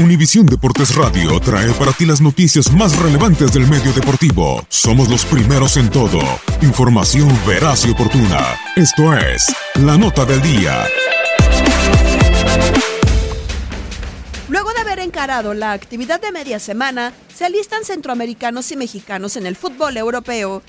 Univisión Deportes Radio trae para ti las noticias más relevantes del medio deportivo. Somos los primeros en todo. Información veraz y oportuna. Esto es La Nota del Día. Luego de haber encarado la actividad de media semana, se alistan centroamericanos y mexicanos en el fútbol europeo.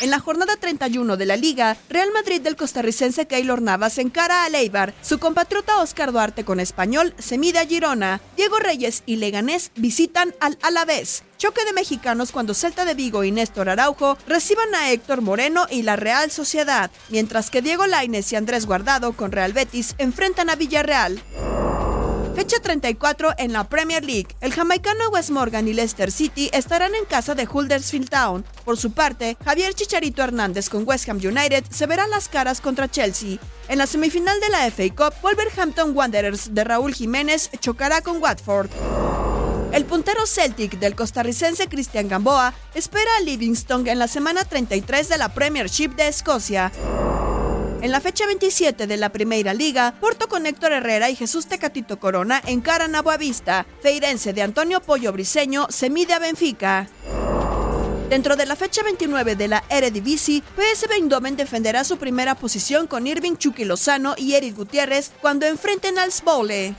En la jornada 31 de la liga, Real Madrid del costarricense Keylor Navas encara a Leibar. Su compatriota Oscar Duarte con español se mide a Girona. Diego Reyes y Leganés visitan al Alavés. Choque de mexicanos cuando Celta de Vigo y Néstor Araujo reciban a Héctor Moreno y la Real Sociedad, mientras que Diego Lainez y Andrés Guardado con Real Betis enfrentan a Villarreal. Fecha 34 en la Premier League. El jamaicano Wes Morgan y Leicester City estarán en casa de Huddersfield Town. Por su parte, Javier Chicharito Hernández con West Ham United se verán las caras contra Chelsea. En la semifinal de la FA Cup, Wolverhampton Wanderers de Raúl Jiménez chocará con Watford. El puntero Celtic del costarricense Cristian Gamboa espera a Livingston en la semana 33 de la Premiership de Escocia. En la fecha 27 de la Primera Liga, Porto con Héctor Herrera y Jesús Tecatito Corona encaran a Boavista. Feirense de Antonio Pollo Briseño se mide a Benfica. Dentro de la fecha 29 de la Eredivisie, PSV Eindhoven defenderá su primera posición con Irving Chucky Lozano y Eric Gutiérrez cuando enfrenten al Spole.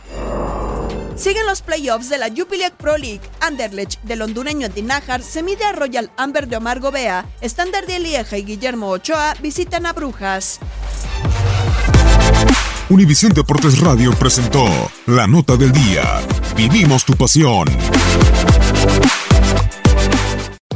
Siguen los playoffs de la Jupiler Pro League. Anderlecht del hondureño Dinajar se mide a Royal Amber de Omar Gobea. Standard de Lieja y Guillermo Ochoa visitan a Brujas. Univisión Deportes Radio presentó La Nota del Día. Vivimos tu pasión.